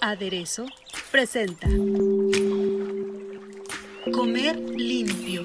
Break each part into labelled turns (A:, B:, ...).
A: Aderezo presenta Comer limpio.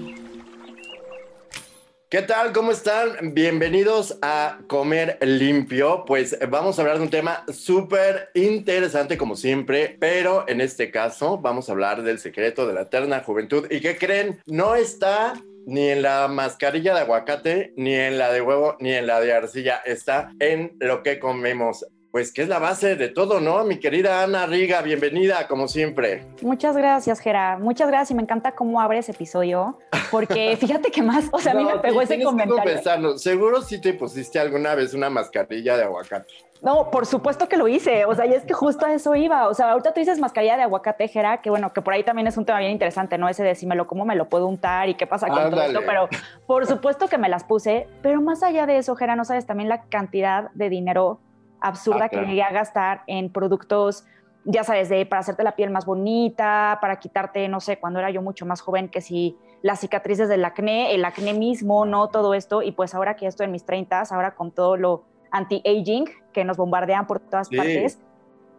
B: ¿Qué tal? ¿Cómo están? Bienvenidos a Comer Limpio. Pues vamos a hablar de un tema súper interesante como siempre, pero en este caso vamos a hablar del secreto de la eterna juventud. ¿Y qué creen? No está ni en la mascarilla de aguacate, ni en la de huevo, ni en la de arcilla. Está en lo que comemos pues que es la base de todo, ¿no? Mi querida Ana Riga, bienvenida, como siempre.
C: Muchas gracias, Gera. Muchas gracias y me encanta cómo abre ese episodio, porque fíjate que más, o sea, a mí me pegó ese comentario.
B: seguro sí te pusiste alguna vez una mascarilla de aguacate.
C: No, por supuesto que lo hice, o sea, y es que justo a eso iba, o sea, ahorita tú dices mascarilla de aguacate, Gera, que bueno, que por ahí también es un tema bien interesante, ¿no? Ese de si me lo como, me lo puedo untar y qué pasa con todo esto, pero por supuesto que me las puse, pero más allá de eso, Gera, no sabes también la cantidad de dinero absurda ah, que llegué a gastar en productos, ya sabes, de para hacerte la piel más bonita, para quitarte, no sé, cuando era yo mucho más joven, que si las cicatrices del acné, el acné mismo, ¿no? Todo esto, y pues ahora que estoy en mis 30, ahora con todo lo anti-aging que nos bombardean por todas partes.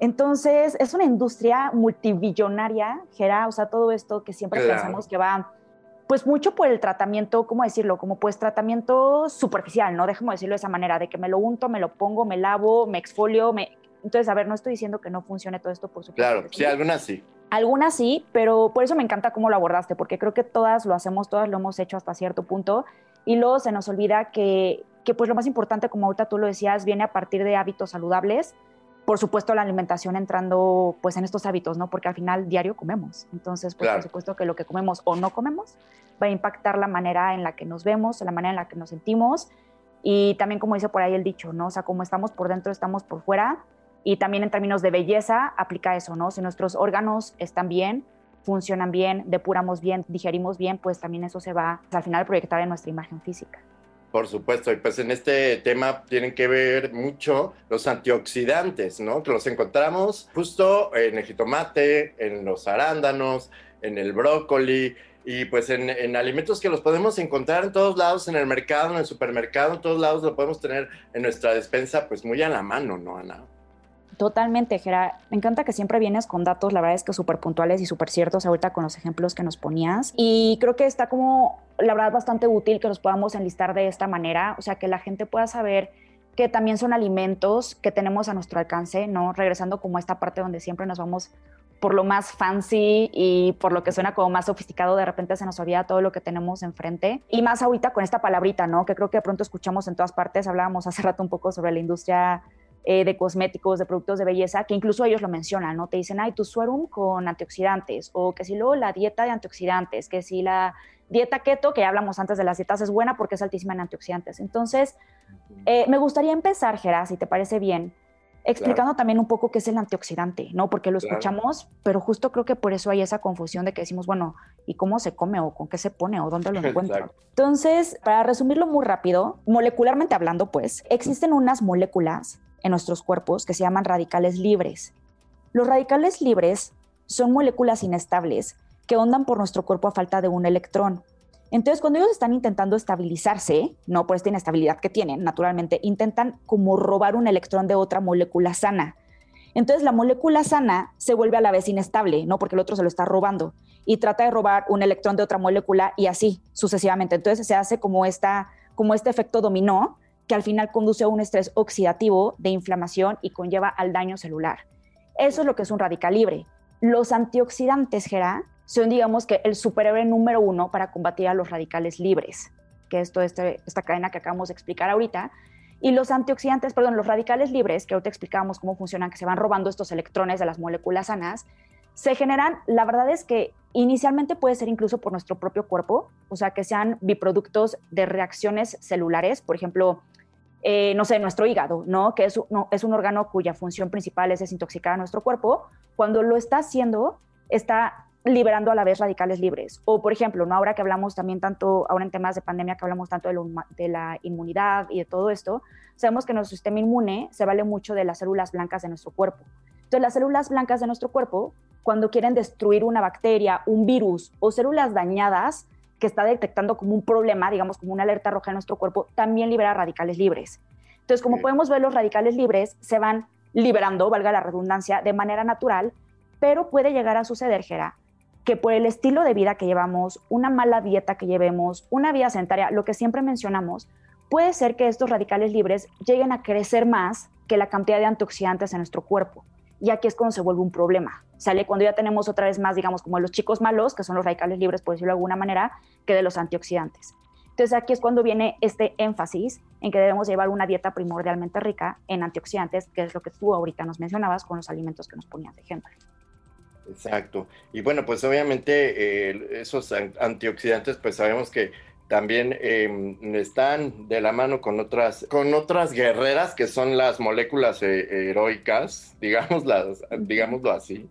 C: Entonces, es una industria multibillonaria, Gera, o sea, todo esto que siempre pensamos que va pues mucho por el tratamiento, ¿cómo decirlo? Como pues tratamiento superficial, ¿no? Déjame decirlo de esa manera, de que me lo unto, me lo pongo, me lavo, me exfolio, me... Entonces, a ver, no estoy diciendo que no funcione todo esto, por supuesto.
B: Claro, sí, algunas sí.
C: Algunas sí, pero por eso me encanta cómo lo abordaste, porque creo que todas lo hacemos, todas lo hemos hecho hasta cierto punto, y luego se nos olvida que, que pues lo más importante, como ahorita tú lo decías, viene a partir de hábitos saludables, por supuesto la alimentación entrando pues en estos hábitos, ¿no? Porque al final diario comemos. Entonces, pues por supuesto que lo que comemos o no comemos va a impactar la manera en la que nos vemos, la manera en la que nos sentimos y también como dice por ahí el dicho, ¿no? O sea, como estamos por dentro, estamos por fuera y también en términos de belleza aplica eso, ¿no? Si nuestros órganos están bien, funcionan bien, depuramos bien, digerimos bien, pues también eso se va al final a proyectar en nuestra imagen física.
B: Por supuesto, y pues en este tema tienen que ver mucho los antioxidantes, ¿no? Que los encontramos justo en el jitomate, en los arándanos, en el brócoli y pues en, en, alimentos que los podemos encontrar en todos lados, en el mercado, en el supermercado, en todos lados lo podemos tener en nuestra despensa pues muy a la mano, ¿no, Ana?
C: Totalmente, Gera. Me encanta que siempre vienes con datos, la verdad es que súper puntuales y súper ciertos ahorita con los ejemplos que nos ponías. Y creo que está como, la verdad, bastante útil que los podamos enlistar de esta manera, o sea, que la gente pueda saber que también son alimentos que tenemos a nuestro alcance, ¿no? Regresando como a esta parte donde siempre nos vamos por lo más fancy y por lo que suena como más sofisticado, de repente se nos olvida todo lo que tenemos enfrente. Y más ahorita con esta palabrita, ¿no? Que creo que de pronto escuchamos en todas partes, hablábamos hace rato un poco sobre la industria eh, de cosméticos, de productos de belleza, que incluso ellos lo mencionan, ¿no? Te dicen, ay, tu suerum con antioxidantes, o que si luego la dieta de antioxidantes, que si la dieta keto, que ya hablamos antes de las dietas, es buena porque es altísima en antioxidantes. Entonces, eh, me gustaría empezar, Gerard, si te parece bien, explicando también un poco qué es el antioxidante, ¿no? Porque lo escuchamos, pero justo creo que por eso hay esa confusión de que decimos, bueno, ¿y cómo se come o con qué se pone o dónde lo encuentro? Entonces, para resumirlo muy rápido, molecularmente hablando, pues, existen unas moléculas en nuestros cuerpos que se llaman radicales libres. Los radicales libres son moléculas inestables que ondan por nuestro cuerpo a falta de un electrón. Entonces, cuando ellos están intentando estabilizarse, no por esta inestabilidad que tienen, naturalmente, intentan como robar un electrón de otra molécula sana. Entonces, la molécula sana se vuelve a la vez inestable, ¿no? Porque el otro se lo está robando y trata de robar un electrón de otra molécula y así sucesivamente. Entonces, se hace como, esta, como este efecto dominó que al final conduce a un estrés oxidativo de inflamación y conlleva al daño celular. Eso es lo que es un radical libre. Los antioxidantes, Gera, son, digamos que, el superhéroe número uno para combatir a los radicales libres, que es toda este, esta cadena que acabamos de explicar ahorita. Y los antioxidantes, perdón, los radicales libres, que ahorita explicamos cómo funcionan, que se van robando estos electrones de las moléculas sanas, se generan, la verdad es que inicialmente puede ser incluso por nuestro propio cuerpo, o sea, que sean biproductos de reacciones celulares, por ejemplo, eh, no sé, nuestro hígado, ¿no? Que es, no, es un órgano cuya función principal es desintoxicar a nuestro cuerpo. Cuando lo está haciendo, está liberando a la vez radicales libres. O, por ejemplo, ¿no? ahora que hablamos también tanto, ahora en temas de pandemia, que hablamos tanto de, de, la inmunidad y de todo esto, sabemos que nuestro sistema inmune se vale mucho de las células blancas de nuestro cuerpo. Entonces, las células blancas de nuestro cuerpo, cuando quieren destruir una bacteria, un virus o células dañadas que está detectando como un problema, digamos como una alerta roja en nuestro cuerpo, también libera radicales libres. Entonces, como podemos ver, los radicales libres se van liberando, valga la redundancia, de manera natural, pero puede llegar a suceder, Gera, que por el estilo de vida que llevamos, una mala dieta que llevemos, una vida sedentaria, lo que siempre mencionamos, puede ser que estos radicales libres lleguen a crecer más que la cantidad de antioxidantes en nuestro cuerpo. Y aquí es cuando se vuelve un problema. Sale cuando ya tenemos otra vez más, digamos, como los chicos malos, que son los radicales libres, por decirlo de alguna manera, que de los antioxidantes. Entonces aquí es cuando viene este énfasis en que debemos llevar una dieta primordialmente rica en antioxidantes, que es lo que tú ahorita nos mencionabas con los alimentos que nos ponías de ejemplo.
B: Exacto. Y bueno, pues obviamente eh, esos antioxidantes, pues sabemos que también em, están de la mano con otras, con otras guerreras que son las moléculas eh, heroicas, digámoslo así,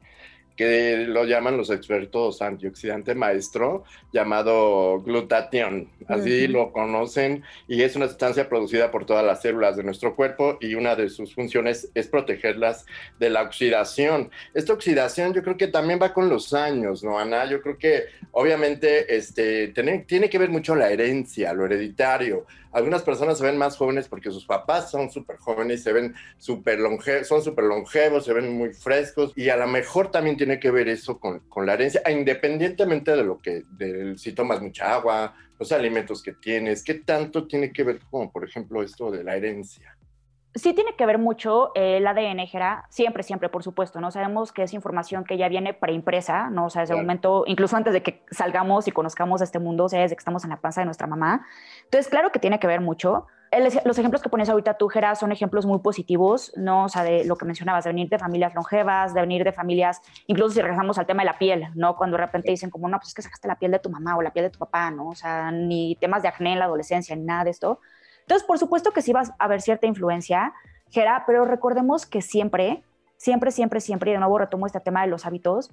B: que lo llaman los expertos antioxidante maestro, llamado glutatión. Así lo conocen y es una sustancia producida por todas las células de nuestro cuerpo y una de sus funciones es protegerlas de la oxidación. Esta oxidación yo creo que también va con los años, ¿no, Ana? Yo creo que obviamente este, tiene, tiene que ver mucho la herencia, lo hereditario algunas personas se ven más jóvenes porque sus papás son súper jóvenes, se ven súper longevos, son súper longevos, se ven muy frescos y a lo mejor también tiene que ver eso con, con la herencia, independientemente de lo que, de, si tomas mucha agua, los alimentos que tienes, ¿qué tanto tiene que ver como por ejemplo esto de la herencia?
C: Sí tiene que ver mucho el ADN, Gera, siempre, siempre, por supuesto, ¿no? Sabemos que es información que ya viene preimpresa, ¿no? O sea, desde el momento, incluso antes de que salgamos y conozcamos este mundo, o sea, desde que estamos en la panza de nuestra mamá. Entonces, claro que tiene que ver mucho. los ejemplos que pones ahorita tú, Gera, son ejemplos muy positivos, ¿no? O sea, de lo que mencionabas, de venir de familias longevas, de venir de familias, incluso si regresamos al tema de la piel, ¿no? Cuando de repente dicen como, no, pues es que sacaste la piel de tu mamá o la piel de tu papá, ¿no? O sea, ni temas de acné en la adolescencia, ni nada de esto. Entonces, por supuesto que sí va a haber cierta influencia, Gera, pero recordemos que siempre, siempre, siempre, siempre, y de nuevo retomo este tema de los hábitos,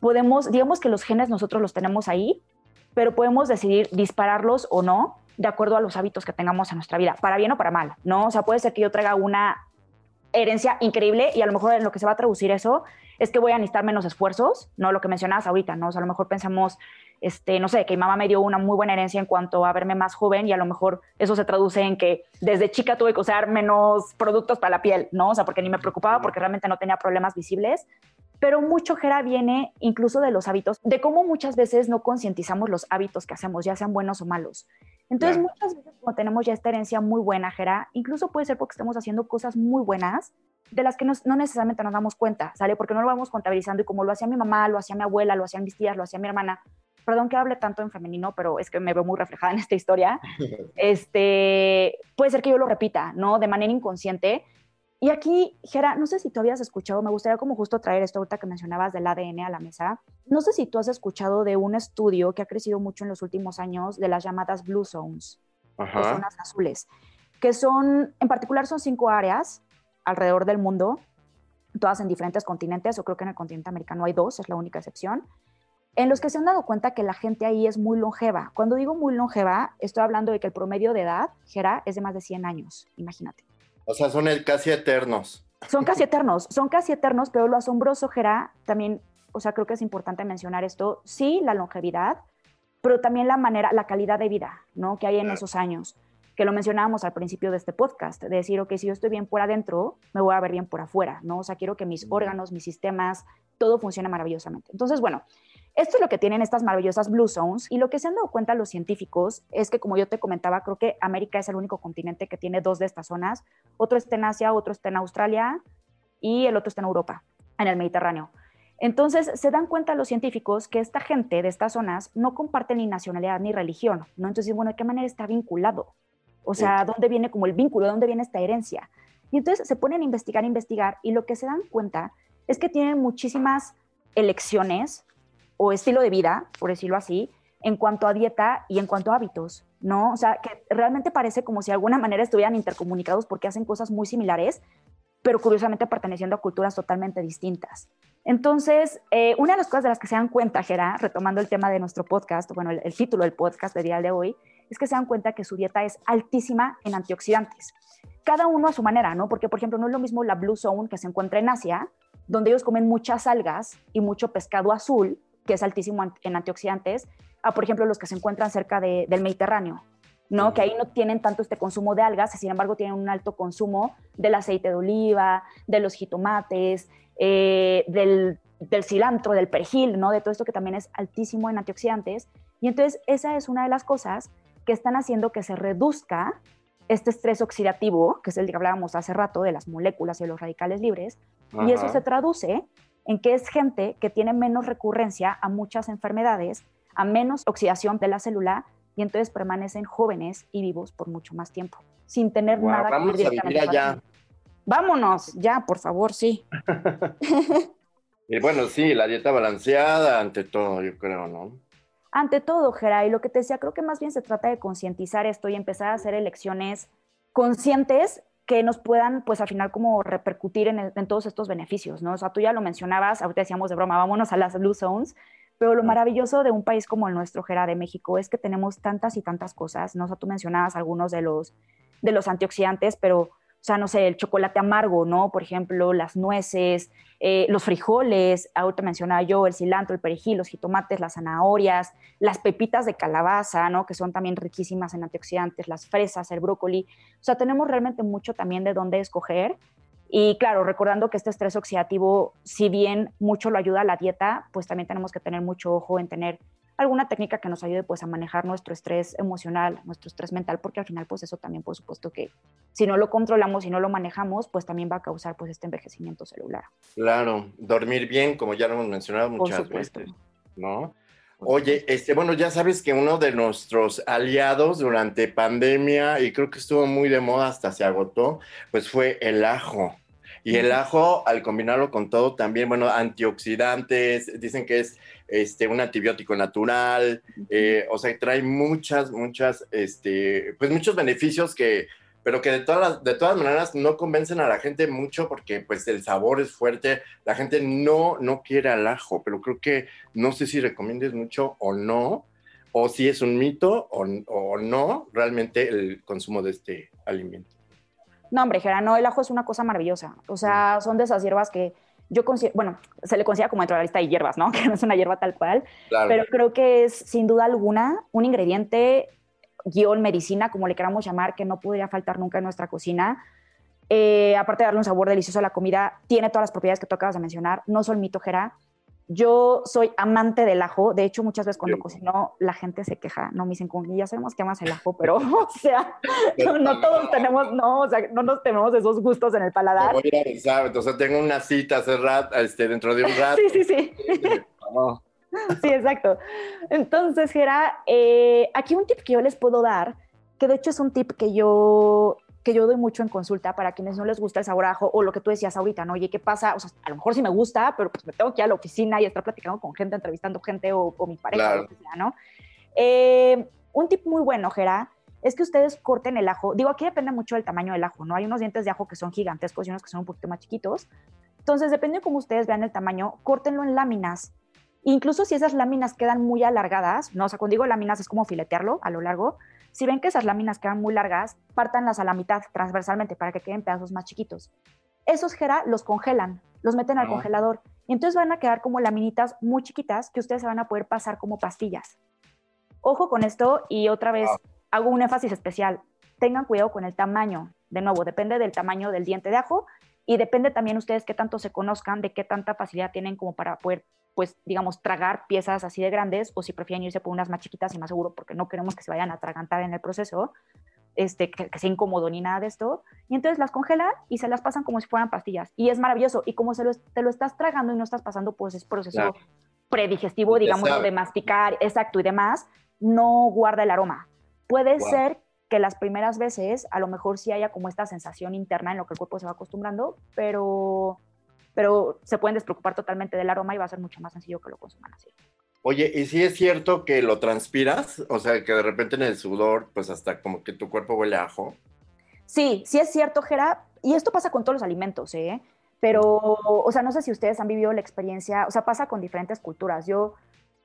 C: podemos, digamos que los genes nosotros los tenemos ahí, pero podemos decidir dispararlos o no de acuerdo a los hábitos que tengamos en nuestra vida, para bien o para mal, ¿no? O sea, puede ser que yo traiga una herencia increíble y a lo mejor en lo que se va a traducir eso es que voy a necesitar menos esfuerzos, ¿no? Lo que mencionabas ahorita, ¿no? O sea, a lo mejor pensamos este, no sé, que mi mamá me dio una muy buena herencia en cuanto a verme más joven y a lo mejor eso se traduce en que desde chica tuve que usar menos productos para la piel, ¿no? O sea, porque ni me preocupaba porque realmente no tenía problemas visibles. Pero mucho, Gera, viene incluso de los hábitos, de cómo muchas veces no concientizamos los hábitos que hacemos, ya sean buenos o malos. Entonces, muchas veces cuando tenemos ya esta herencia muy buena, Gera, incluso puede ser porque estamos haciendo cosas muy buenas de las que no necesariamente nos damos cuenta, ¿sale? Porque no lo vamos contabilizando y como lo hacía mi mamá, lo hacía mi abuela, lo hacían mis tías, lo hacía mi hermana, perdón que hable tanto en femenino, pero es que me veo muy reflejada en esta historia, este, puede ser que yo lo repita, ¿no? De manera inconsciente. Y aquí, Gera, no sé si tú habías escuchado, me gustaría como justo traer esto ahorita que mencionabas del ADN a la mesa. No sé si tú has escuchado de un estudio que ha crecido mucho en los últimos años de las llamadas Blue Zones, zonas azules, que son, en particular son cinco áreas alrededor del mundo, todas en diferentes continentes, o creo que en el continente americano hay dos, es la única excepción, en los que se han dado cuenta que la gente ahí es muy longeva. Cuando digo muy longeva, estoy hablando de que el promedio de edad, Gera, es de más de 100 años, imagínate.
B: O sea, son casi eternos.
C: Son casi eternos, son casi eternos, pero lo asombroso, Gera, también, o sea, creo que es importante mencionar esto, sí, la longevidad, pero también la manera, la calidad de vida, ¿no? Que hay en esos años, que lo mencionábamos al principio de este podcast, de decir, ok, si yo estoy bien por adentro, me voy a ver bien por afuera, ¿no? O sea, quiero que mis órganos, mis sistemas, todo funcione maravillosamente. Entonces, bueno, esto es lo que tienen estas maravillosas Blue Zones y lo que se han dado cuenta los científicos es que, como yo te comentaba, creo que América es el único continente que tiene dos de estas zonas. Otro está en Asia, otro está en Australia y el otro está en Europa, en el Mediterráneo. Entonces, se dan cuenta los científicos que esta gente de estas zonas no comparte ni nacionalidad ni religión, ¿no? Entonces, bueno, ¿de qué manera está vinculado? O sea, ¿dónde viene como el vínculo? ¿Dónde viene esta herencia? Y entonces se ponen a investigar, investigar, y lo que se dan cuenta es que tienen muchísimas elecciones o estilo de vida, por decirlo así, en cuanto a dieta y en cuanto a hábitos, ¿no? O sea, que realmente parece como si de alguna manera estuvieran intercomunicados porque hacen cosas muy similares, pero curiosamente perteneciendo a culturas totalmente distintas. Entonces, eh, una de las cosas de las que se dan cuenta, Gera, retomando el tema de nuestro podcast, bueno, el, el título del podcast de día de hoy, es que se dan cuenta que su dieta es altísima en antioxidantes. Cada uno a su manera, ¿no? Porque, por ejemplo, no es lo mismo la Blue Zone que se encuentra en Asia, donde ellos comen muchas algas y mucho pescado azul, que es altísimo en antioxidantes, a, por ejemplo, los que se encuentran cerca de, del Mediterráneo, ¿no? Que ahí no tienen tanto este consumo de algas, sin embargo tienen un alto consumo del aceite de oliva, de los jitomates, eh, del, del, cilantro, del perejil, ¿no? De todo esto que también es altísimo en antioxidantes. Y entonces esa es una de las cosas que están haciendo que se reduzca este estrés oxidativo, que es el que hablábamos hace rato de las moléculas y de los radicales libres, y eso se traduce en que es gente que tiene menos recurrencia a muchas enfermedades, a menos oxidación de la célula y entonces permanecen jóvenes y vivos por mucho más tiempo, sin tener nada
B: vamos que vivir allá.
C: Vámonos, ya, por favor, sí.
B: y bueno, sí, la dieta balanceada ante todo, yo creo, ¿no?
C: Ante todo, Geray, lo que te decía, creo que más bien se trata de concientizar esto y empezar a hacer elecciones conscientes que nos puedan, pues al final, como repercutir en, en, todos estos beneficios, ¿no? O sea, tú ya lo mencionabas, ahorita decíamos de broma, vámonos a las blue zones, pero lo maravilloso de un país como el nuestro, Gera, de México, es que tenemos tantas y tantas cosas, ¿no? O sea, tú mencionabas algunos de los, de los antioxidantes, pero, o sea, no sé, el chocolate amargo, ¿no? Por ejemplo, las nueces, eh, los frijoles, ahorita mencionaba yo, el cilantro, el perejil, los jitomates, las zanahorias, las pepitas de calabaza, ¿no? Que son también riquísimas en antioxidantes, las fresas, el brócoli. O sea, tenemos realmente mucho también de dónde escoger y claro, recordando que este estrés oxidativo, si bien mucho lo ayuda a la dieta, pues también tenemos que tener mucho ojo en tener alguna técnica que nos ayude pues a manejar nuestro estrés emocional, nuestro estrés mental, porque al final pues eso también por supuesto que si no lo controlamos, si no lo manejamos, pues también va a causar pues este envejecimiento celular.
B: Claro, dormir bien, como ya lo hemos mencionado muchas veces, ¿no? Oye, este, bueno, ya sabes que uno de nuestros aliados durante pandemia, y creo que estuvo muy de moda hasta se agotó, pues fue el ajo. Y el ajo, al combinarlo con todo, también, bueno, antioxidantes, dicen que es este, un antibiótico natural, eh, o sea, trae muchas, muchas, este, pues muchos beneficios que, pero que de todas, de todas maneras no convencen a la gente mucho porque pues el sabor es fuerte, la gente no, no quiere al ajo, pero creo que no sé si recomiendes mucho o no, o si es un mito o, o no realmente el consumo de este alimento.
C: No, hombre, no, el ajo es una cosa maravillosa. O sea, son de esas hierbas que yo considero, bueno, se le considera como dentro de la lista de hierbas, ¿no? Que no es una hierba tal cual, pero creo que es sin duda alguna un ingrediente, guion, medicina, como le queramos llamar, que no podría faltar nunca en nuestra cocina. Eh, aparte de darle un sabor delicioso a la comida, tiene todas las propiedades que tú acabas de mencionar, no son mito, Jera. Yo soy amante del ajo. De hecho, muchas veces cuando cocino, la gente se queja. No me dicen, ya sabemos que amas el ajo, pero, o sea, no, todos tenemos, no, o sea, no nos tenemos esos gustos en el paladar.
B: voy a avisar, entonces tengo una cita hace rato, este, dentro de un rato.
C: sí, sí, sí. Sí, exacto. Entonces, Gera, eh, aquí un tip que yo les puedo dar, que de hecho es un tip que yo que yo doy mucho en consulta para quienes no les gusta el sabor ajo o lo que tú decías ahorita, ¿no? Oye, ¿qué pasa? O sea, a lo mejor sí me gusta, pero pues me tengo que ir a la oficina y estar platicando con gente, entrevistando gente o, mi pareja, o lo que sea, ¿no? Eh, un tip muy bueno, Jera, es que ustedes corten el ajo. Digo, aquí depende mucho del tamaño del ajo, ¿no? Hay unos dientes de ajo que son gigantescos y unos que son un poquito más chiquitos. Entonces, depende de cómo ustedes vean el tamaño, córtenlo en láminas. Incluso si esas láminas quedan muy alargadas, ¿no? O sea, cuando digo láminas es como filetearlo a lo largo, si ven que esas láminas quedan muy largas, pártanlas a la mitad transversalmente para que queden pedazos más chiquitos. Esos gera los congelan, los meten al ah. congelador y entonces van a quedar como laminitas muy chiquitas que ustedes se van a poder pasar como pastillas. Ojo con esto y otra vez hago un énfasis especial. Tengan cuidado con el tamaño. De nuevo, depende del tamaño del diente de ajo y depende también ustedes qué tanto se conozcan, de qué tanta facilidad tienen como para poder pues, digamos, tragar piezas así de grandes o si prefieren irse por unas más chiquitas y más seguro porque no queremos que se vayan a atragantar en el proceso, este, que, sea incómodo ni nada de esto. Y entonces las congelan y se las pasan como si fueran pastillas. Y es maravilloso. Y como se lo, te lo estás tragando y no estás pasando, pues es proceso predigestivo, digamos, de masticar, exacto, y demás, no guarda el aroma. Puede ser que las primeras veces a lo mejor sí haya como esta sensación interna en lo que el cuerpo se va acostumbrando, pero pero se pueden despreocupar totalmente del aroma y va a ser mucho más sencillo que lo consuman así.
B: Oye, ¿y si es cierto que lo transpiras? O sea, que de repente en el sudor, pues hasta como que tu cuerpo huele a ajo.
C: Sí, sí es cierto, Gera, y esto pasa con todos los alimentos, ¿eh? Pero, o sea, no sé si ustedes han vivido la experiencia, o sea, pasa con diferentes culturas. Yo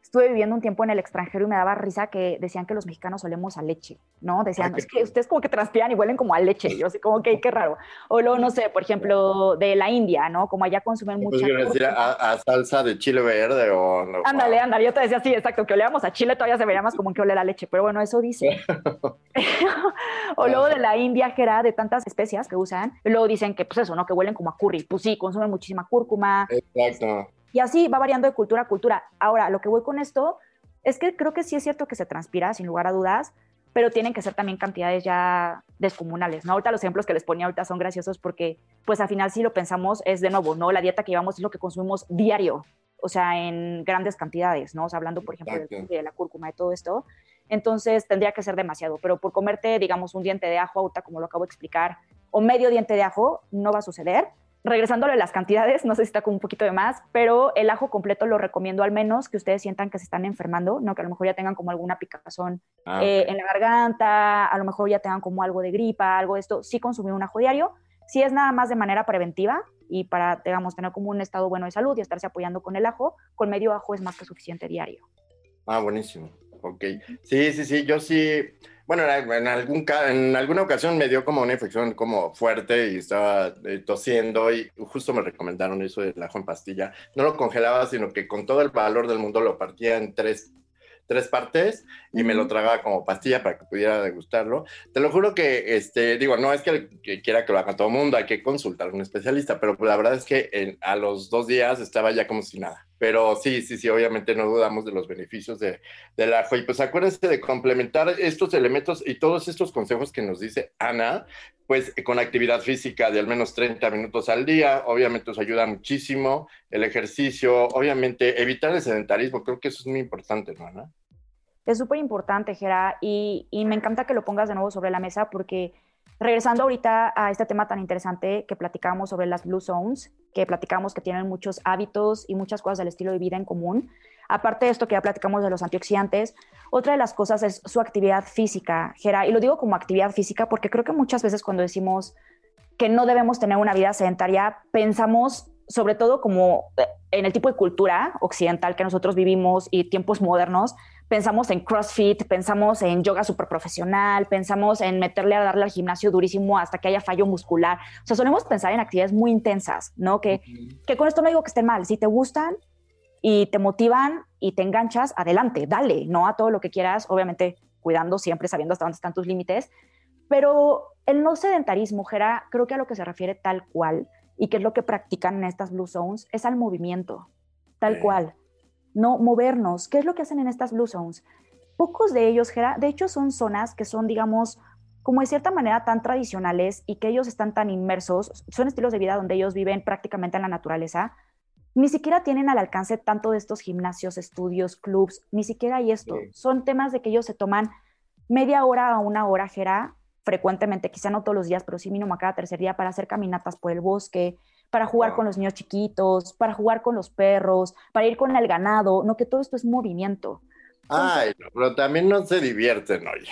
C: estuve viviendo un tiempo en el extranjero y me daba risa que decían que los mexicanos olemos a leche, ¿no? Decían, es que ustedes como que transpiran y huelen como a leche. Yo así como que qué raro. O luego, no sé, por ejemplo, de la India, ¿no? Como allá consumen.
B: Pues decir a, salsa de chile verde o... No,
C: ándale, ándale. Yo te decía, sí, exacto, que oleamos a chile todavía se vería más como que ole la leche. Pero bueno, eso dice. o luego de la India, que era de tantas especias que usan. Y luego dicen que, pues eso, ¿no? Que huelen como a curry. Pues sí, consumen muchísima cúrcuma.
B: Exacto.
C: Y así va variando de cultura a cultura. Ahora, lo que voy con esto es que creo que sí es cierto que se transpira, sin lugar a dudas, pero tienen que ser también cantidades ya descomunales, ¿no? Ahorita los ejemplos que les ponía ahorita son graciosos porque, pues al final si lo pensamos es de nuevo, ¿no? La dieta que llevamos es lo que consumimos diario, o sea, en grandes cantidades, ¿no? O sea, hablando, por ejemplo, de, la cúrcuma y todo esto. Entonces tendría que ser demasiado, pero por comerte, digamos, un diente de ajo, ahorita como lo acabo de explicar, o medio diente de ajo, no va a suceder regresándole las cantidades, no sé si está como un poquito de más, pero el ajo completo lo recomiendo al menos que ustedes sientan que se están enfermando, ¿no? que a lo mejor ya tengan como alguna picazón ah, eh, en la garganta, a lo mejor ya tengan como algo de gripa, algo de esto, sí consumir un ajo diario. Si es nada más de manera preventiva y para, digamos, tener como un estado bueno de salud y estarse apoyando con el ajo, con medio ajo es más que suficiente diario.
B: Ah, buenísimo. Ok. Sí, sí, sí, yo sí bueno, en, algún, en alguna ocasión me dio como una infección como fuerte y estaba eh, tosiendo y justo me recomendaron eso del ajo en pastilla. No lo congelaba, sino que con todo el valor del mundo lo partía en tres tres partes y me lo tragaba como pastilla para que pudiera degustarlo. Te lo juro que, este, digo, no es que, quiera que lo haga todo el mundo, hay que consultar a un especialista, pero la verdad es que a los dos días estaba ya como si nada. Pero sí, sí, sí, obviamente no dudamos de los beneficios de, del ajo. Y pues acuérdense de complementar estos elementos y todos estos consejos que nos dice Ana, pues con actividad física de al menos 30 minutos al día. Obviamente os ayuda muchísimo el ejercicio, obviamente evitar el sedentarismo, creo que eso es muy importante, ¿no, Ana?
C: Es súper importante, Gera, y, y me encanta que lo pongas de nuevo sobre la mesa porque regresando ahorita a este tema tan interesante que platicábamos sobre las Blue Zones, que platicamos que tienen muchos hábitos y muchas cosas del estilo de vida en común. Aparte de esto que ya platicamos de los antioxidantes, otra de las cosas es su actividad física, Gera, y lo digo como actividad física porque creo que muchas veces cuando decimos que no debemos tener una vida sedentaria, pensamos sobre todo como en el tipo de cultura occidental que nosotros vivimos y tiempos modernos, pensamos en CrossFit, pensamos en yoga super profesional, pensamos en meterle a darle al gimnasio durísimo hasta que haya fallo muscular. O sea, solemos pensar en actividades muy intensas, ¿no? Que, que con esto no digo que estén mal. Si te gustan y te motivan y te enganchas, adelante, dale, no a todo lo que quieras, obviamente cuidando siempre, sabiendo hasta dónde están tus límites. Pero el no sedentarismo, Jera, creo que a lo que se refiere tal cual y que es lo que practican en estas Blue Zones, es al movimiento, tal cual no movernos. ¿Qué es lo que hacen en estas blue zones? Pocos de ellos, de hecho, son zonas que son, digamos, como de cierta manera tan tradicionales y que ellos están tan inmersos, son estilos de vida donde ellos viven prácticamente en la naturaleza, ni siquiera tienen al alcance tanto de estos gimnasios, estudios, clubs, ni siquiera hay esto. Son temas de que ellos se toman media hora a una hora, Jera, frecuentemente, quizá no todos los días, pero sí mínimo cada tercer día para hacer caminatas por el bosque, para jugar con los niños chiquitos, para jugar con los perros, para ir con el ganado, no que todo esto es movimiento.
B: Ay, pero también no se divierten, oye.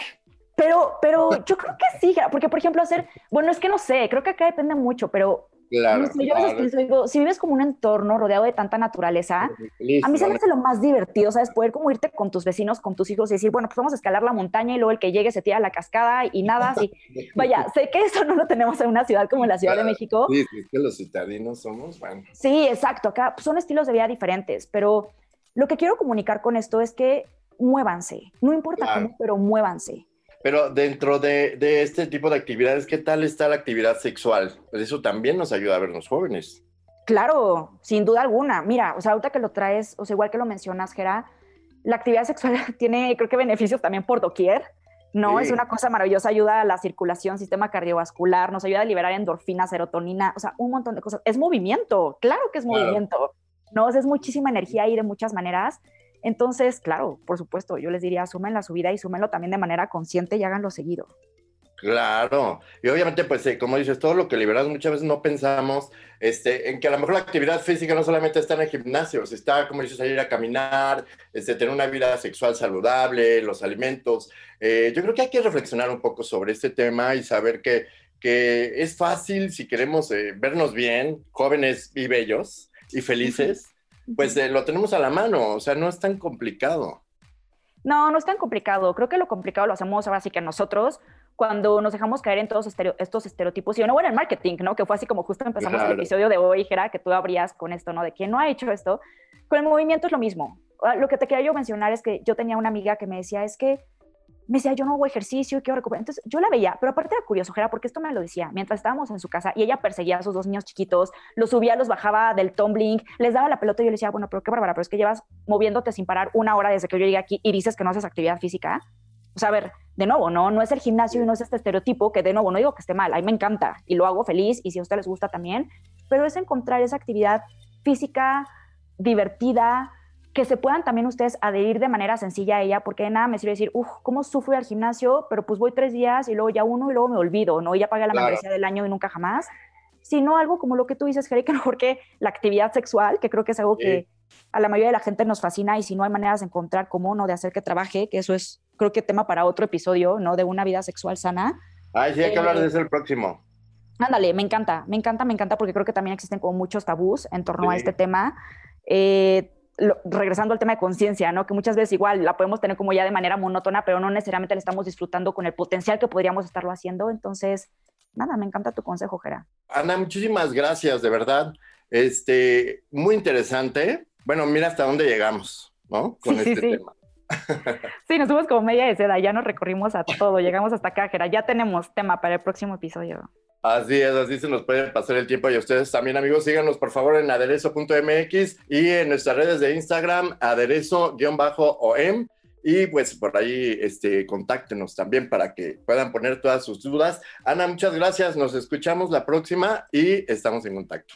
C: Pero, pero yo creo que sí, porque por ejemplo hacer, bueno, es que no sé, creo que acá depende mucho, pero
B: Claro.
C: yo a veces pienso, digo, si vives como un entorno rodeado de tanta naturaleza, a mí se me hace lo más divertido, ¿sabes? Poder como irte con tus vecinos, con tus hijos y decir, bueno, pues vamos a escalar la montaña y luego el que llegue se tira a la cascada y nada así. Vaya, sé que eso no lo tenemos en una ciudad como la Ciudad de México.
B: Sí, es que los citadinos somos, bueno.
C: Sí, exacto, acá son estilos de vida diferentes, pero lo que quiero comunicar con esto es que muévanse, no importa cómo, pero muévanse.
B: Pero dentro de, este tipo de actividades, ¿qué tal está la actividad sexual? Pues eso también nos ayuda a vernos jóvenes.
C: Claro, sin duda alguna. Mira, o sea, ahorita que lo traes, o sea, igual que lo mencionas, Gera, la actividad sexual tiene, creo que beneficios también por doquier. No, es una cosa maravillosa, ayuda a la circulación, sistema cardiovascular, nos ayuda a liberar endorfina, serotonina, o sea, un montón de cosas. Es movimiento, claro que es movimiento. No, es muchísima energía ahí de muchas maneras. Entonces, claro, por supuesto, yo les diría, sumen la subida y súmenlo también de manera consciente y háganlo seguido.
B: Claro, y obviamente, pues, eh, como dices, todo lo que liberas muchas veces no pensamos este, en que a lo mejor la actividad física no solamente está en el gimnasio, está, como dices, ir a caminar, este, tener una vida sexual saludable, los alimentos. Eh, yo creo que hay que reflexionar un poco sobre este tema y saber que, que es fácil si queremos eh, vernos bien, jóvenes y bellos y felices, pues lo tenemos a la mano, o sea, no es tan complicado.
C: No, no es tan complicado. Creo que lo complicado lo hacemos ahora sí que nosotros, cuando nos dejamos caer en todos estos estereotipos, y no en el marketing, ¿no? Que fue así como justo empezamos el episodio de hoy, Jera, que tú abrías con esto, ¿no? De quién no ha hecho esto. Con el movimiento es lo mismo. Ah, lo que te quería yo mencionar es que yo tenía una amiga que me decía, es que me decía, yo no hago ejercicio, quiero recuperar. Entonces yo la veía, pero aparte era curioso, Jera, porque esto me lo decía mientras estábamos en su casa y ella perseguía a sus dos niños chiquitos, los subía, los bajaba del tumbling, les daba la pelota y yo le decía, bueno, pero qué bárbara, pero es que llevas moviéndote sin parar una hora desde que yo llegué aquí y dices que no haces actividad física. O sea, a ver, de nuevo, no, no es el gimnasio y no es este estereotipo que de nuevo no digo que esté mal, a mí me encanta y lo hago feliz y si a ustedes les gusta también, pero es encontrar esa actividad física divertida, que se puedan también ustedes adherir de manera sencilla a ella, porque de nada me sirve decir, uff, ¿cómo sufro al gimnasio? Pero pues voy tres días y luego ya uno y luego me olvido, ¿no? Y ya pagué la membresía del año y nunca jamás. Sino algo como lo que tú dices, Jerry, que porque la actividad sexual, que creo que es algo que a la mayoría de la gente nos fascina y si no hay maneras de encontrar cómo, ¿no? De hacer que trabaje, que eso es, creo que tema para otro episodio, ¿no? De una vida sexual sana.
B: Ay, sí, hay que hablar de eh, eso el próximo.
C: Ándale, me encanta, me encanta, me encanta porque creo que también existen como muchos tabús en torno a este tema. Eh, regresando al tema de conciencia, ¿no? Que muchas veces igual la podemos tener como ya de manera monótona, pero no necesariamente la estamos disfrutando con el potencial que podríamos estarlo haciendo. Entonces, nada, me encanta tu consejo, Jera.
B: Ana, muchísimas gracias, de verdad. Este, muy interesante. Bueno, mira hasta dónde llegamos, ¿no? Con este tema.
C: sí, nos fuimos como media de seda, ya nos recorrimos a todo, llegamos hasta acá, Jera. Ya tenemos tema para el próximo episodio.
B: Así es, así se nos puede pasar el tiempo y ustedes también, amigos, síganos por favor en aderezo.mx y en nuestras redes de Instagram, aderezo-om. Y pues por ahí este, contáctenos también para que puedan poner todas sus dudas. Ana, muchas gracias. Nos escuchamos la próxima y estamos en contacto.